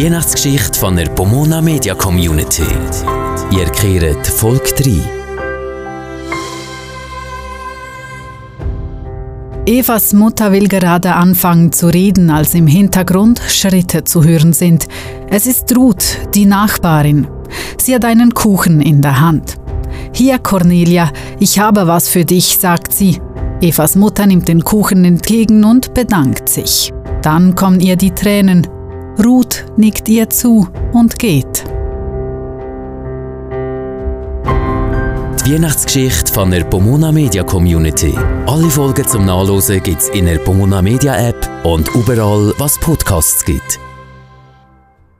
Die Weihnachtsgeschichte von der Pomona Media Community. Ihr kehrt Folge 3. Evas Mutter will gerade anfangen zu reden, als im Hintergrund Schritte zu hören sind. Es ist Ruth, die Nachbarin. Sie hat einen Kuchen in der Hand. Hier, Cornelia, ich habe was für dich, sagt sie. Evas Mutter nimmt den Kuchen entgegen und bedankt sich. Dann kommen ihr die Tränen. Ruth nickt ihr zu und geht. Die Weihnachtsgeschichte von der Pomona Media Community. Alle Folgen zum Nachlesen gibt's in der Pomona Media App und überall, was Podcasts gibt.